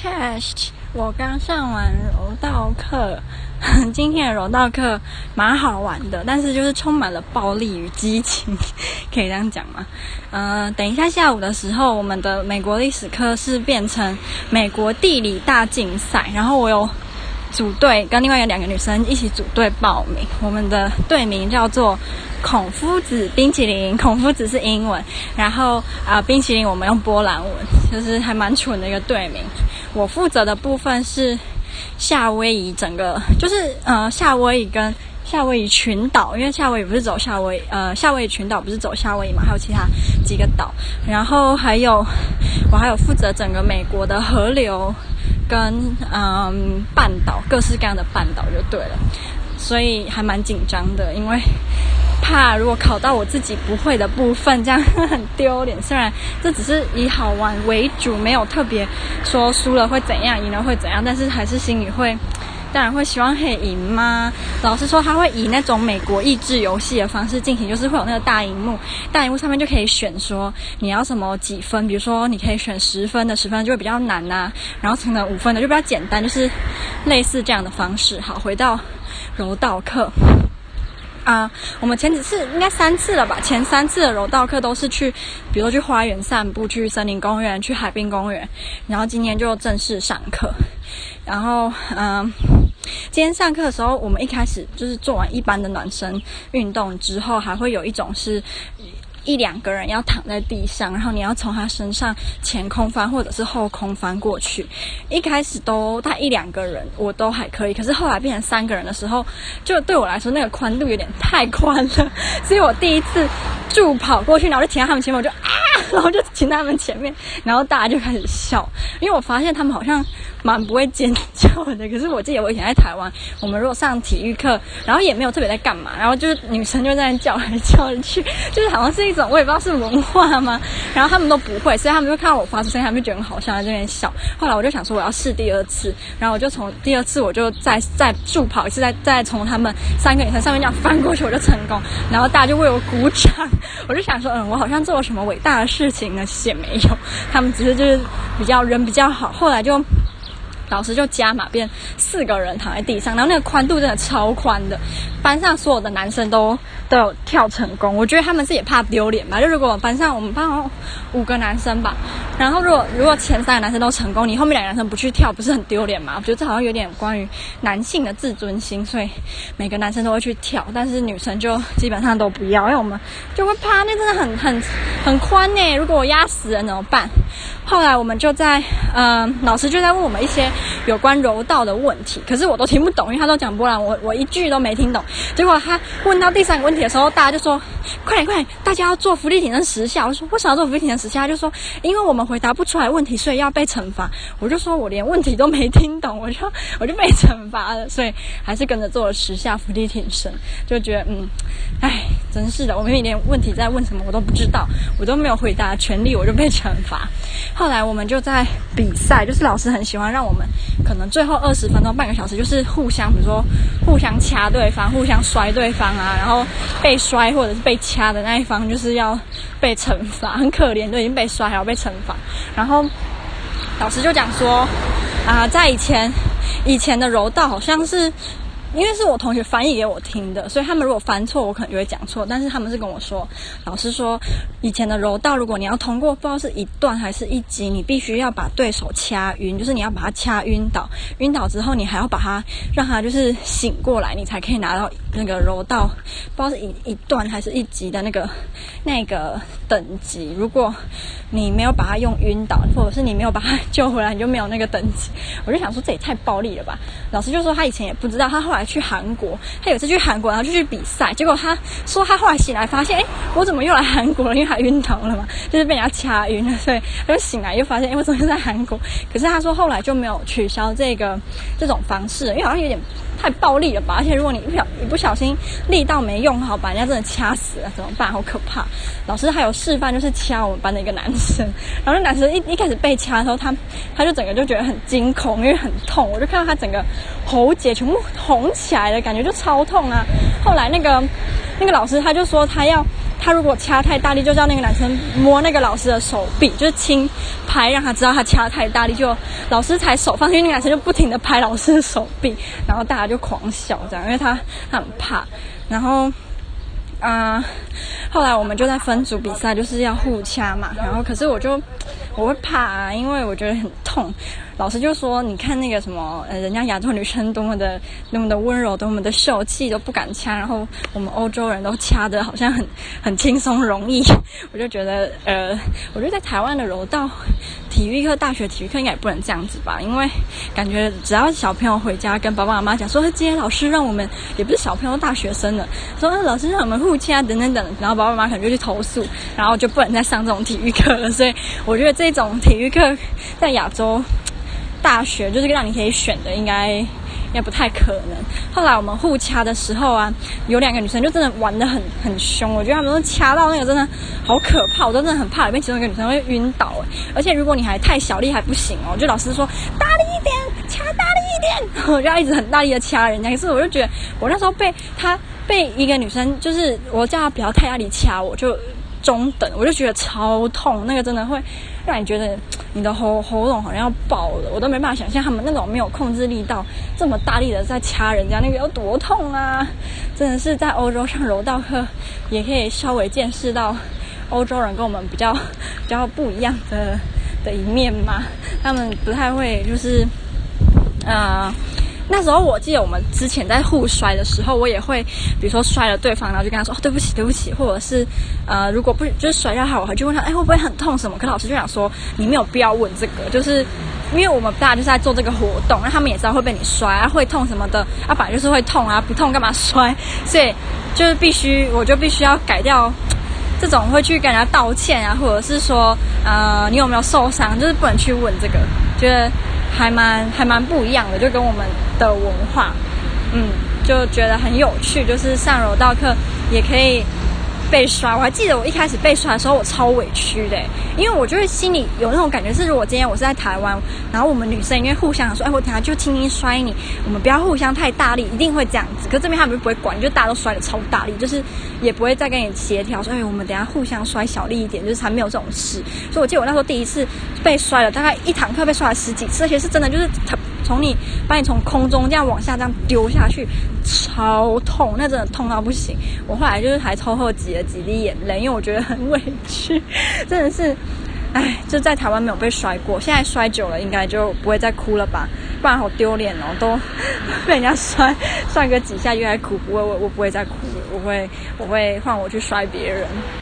Test，我刚上完柔道课，今天的柔道课蛮好玩的，但是就是充满了暴力与激情，可以这样讲吗？呃，等一下下午的时候，我们的美国历史课是变成美国地理大竞赛，然后我有组队跟另外有两个女生一起组队报名，我们的队名叫做孔夫子冰淇淋，孔夫子是英文，然后啊、冰淇淋我们用波兰文，就是还蛮蠢的一个队名。我负责的部分是夏威夷，整个就是呃夏威夷跟夏威夷群岛，因为夏威夷不是走夏威呃夏威夷群岛不是走夏威夷嘛，还有其他几个岛，然后还有我还有负责整个美国的河流跟嗯半岛，各式各样的半岛就对了，所以还蛮紧张的，因为。怕如果考到我自己不会的部分，这样很丢脸。虽然这只是以好玩为主，没有特别说输了会怎样，赢了会怎样，但是还是心里会，当然会希望可以赢嘛。老师说他会以那种美国益智游戏的方式进行，就是会有那个大荧幕，大荧幕上面就可以选说你要什么几分，比如说你可以选十分的，十分就会比较难呐、然后可能五分的就比较简单，就是类似这样的方式。好，回到柔道课。啊我们前几次应该三次了吧？前三次的柔道课都是去，比如说去花园散步，去森林公园，去海滨公园。然后今天就正式上课。然后，嗯，今天上课的时候，我们一开始就是做完一般的暖身运动之后，还会有一种是。一两个人要躺在地上，然后你要从他身上前空翻或者是后空翻过去。一开始都他一两个人我都还可以，可是后来变成三个人的时候，就对我来说那个宽度有点太宽了，所以我第一次助跑过去，然后就停在他们前面，我就啊，然后就停在他们前面，然后大家就开始笑，因为我发现他们好像蛮不会尖叫的。可是我记得我以前在台湾，我们如果上体育课，然后也没有特别在干嘛，然后就是女生就在那叫来叫去，就是好像是一种。我也不知道是文化吗？然后他们都不会，所以他们就看到我发出声音，他们就觉得好笑，在这边笑。后来我就想说我要试第二次，然后我就从第二次我就再再助跑一次，再再从他们三个女生上面这样翻过去，我就成功。然后大家就为我鼓掌，我就想说，嗯，我好像做了什么伟大的事事情呢？其实也没有，他们只是就是比较人比较好。后来就。老师就加码变四个人躺在地上，然后那个宽度真的超宽的，班上所有的男生都都有跳成功。我觉得他们是也怕丢脸吧？就如果班上我们班有五个男生吧，然后如果如果前三个男生都成功，你后面两个男生不去跳，不是很丢脸吗？我觉得这好像有点关于男性的自尊心，所以每个男生都会去跳，但是女生就基本上都不要，因为我们就会怕，那真的很很很宽呢。如果我压死人怎么办？后来我们就在，嗯、呃，老师就在问我们一些有关柔道的问题，可是我都听不懂，因为他都讲波兰，我我一句都没听懂。结果他问到第三个问题的时候，大家就说：“快点快点，大家要做福利挺身十下。”我说：“为什么要做福利挺身十下？”他就说：“因为我们回答不出来问题，所以要被惩罚。”我就说：“我连问题都没听懂，我就我就被惩罚了。”所以还是跟着做了十下福利挺身，就觉得嗯，哎，真是的，我明明连问题在问什么我都不知道，我都没有回答全力，我就被惩罚。后来我们就在比赛，就是老师很喜欢让我们，可能最后二十分钟、半个小时，就是互相，比如说互相掐对方、互相摔对方啊，然后被摔或者是被掐的那一方就是要被惩罚，很可怜，都已经被摔还要被惩罚。然后老师就讲说，啊、在以前以前的柔道好像是。因为是我同学翻译给我听的，所以他们如果翻错，我可能就会讲错。但是他们是跟我说，老师说，以前的柔道，如果你要通过，不知道是一段还是一级，你必须要把对手掐晕，就是你要把他掐晕倒，晕倒之后，你还要把他让他就是醒过来，你才可以拿到那个柔道，不知道是一一段还是一级的那个那个等级。如果你没有把他用晕倒，或者是你没有把他救回来，你就没有那个等级。我就想说，这也太暴力了吧？老师就说他以前也不知道，他后来。来去韩国，他有次去韩国，然后就去比赛，结果他说他后来醒来发现，哎，我怎么又来韩国了？因为他晕倒了嘛，就是被人家掐晕了，所以他就醒来又发现，哎，我怎么又在韩国？可是他说后来就没有取消这个这种方式，因为好像有点太暴力了吧？而且如果你不小一不小心力道没用好，把人家真的掐死了怎么办？好可怕！老师还有示范，就是掐我们班的一个男生，然后那男生一一开始被掐的时候，他他就整个就觉得很惊恐，因为很痛，我就看到他整个喉结全部红起来的感觉就超痛啊！后来那个那个老师他就说他要他如果掐太大力，就叫那个男生摸那个老师的手臂，就是轻拍，让他知道他掐太大力，就老师才手放，因为那个男生就不停的拍老师的手臂，然后大家就狂笑这样，因为他很怕，然后。啊、后来我们就在分组比赛，就是要互掐嘛。然后可是我就我会怕啊，因为我觉得很痛。老师就说：“你看那个什么，呃，人家亚洲女生多么的多么的温柔，多么的秀气，都不敢掐。然后我们欧洲人都掐得好像很很轻松容易。”我就觉得，呃，我觉得在台湾的柔道体育课、大学体育课应该也不能这样子吧，因为感觉只要小朋友回家跟爸爸妈妈讲说：“今天老师让我们，也不是小朋友，大学生了，说老师让我们互掐等等等。”然后爸爸妈妈可能就去投诉，然后就不能再上这种体育课了。所以我觉得这种体育课在亚洲。大学就是让你可以选的，应该也不太可能。后来我们互掐的时候啊，有两个女生就真的玩得很很凶，我觉得她们都掐到那个真的好可怕，我真的很怕里面其中一个女生会晕倒哎。而且如果你还太小力还不行哦，就老师说大力一点，掐大力一点，我就要一直很大力的掐人家。可是我就觉得我那时候被她被一个女生，就是我叫她不要太大力掐我，就。中等，我就觉得超痛，那个真的会让你觉得你的喉喉咙好像要爆了，我都没办法想象他们那种没有控制力道这么大力的在掐人家，那个有多痛啊！真的是在欧洲上柔道课，也可以稍微见识到欧洲人跟我们比较比较不一样的的一面嘛，他们不太会就是啊。呃那时候我记得我们之前在互摔的时候，我也会，比如说摔了对方，然后就跟他说、哦、对不起对不起，或者是呃如果不就是摔下来，我还就问他哎会不会很痛什么？可老师就想说你没有必要问这个，就是因为我们大家就是在做这个活动，那他们也知道会被你摔啊会痛什么的啊，本来就是会痛啊，不痛干嘛摔？所以就是必须我就必须要改掉 这种会去跟人家道歉啊，或者是说呃你有没有受伤，就是不能去问这个，觉得。还蛮还蛮不一样的，就跟我们的文化，嗯，就觉得很有趣。就是上柔道课也可以被摔，我还记得我一开始被摔的时候，我超委屈的，因为我就是心里有那种感觉，是如果今天我是在台湾，然后我们女生因为互相说，哎，我等下就轻轻摔你，我们不要互相太大力，一定会这样子。可这边他们就不会管，就大家都摔得超大力，就是也不会再跟你协调说，哎，我们等下互相摔小力一点，就是才没有这种事。所以我记得我那时候第一次被摔了，大概一堂课被摔了十几次，而且是真的，就是他。从你把你从空中这样往下这样丢下去，超痛，那真的痛到不行。我后来就是还偷偷挤了几滴眼泪，因为我觉得很委屈，真的是，哎，就在台湾没有被摔过，现在摔久了应该就不会再哭了吧？不然好丢脸哦，都被人家摔摔个几下又来哭，不会，我我不会再哭了，我会我会换我去摔别人。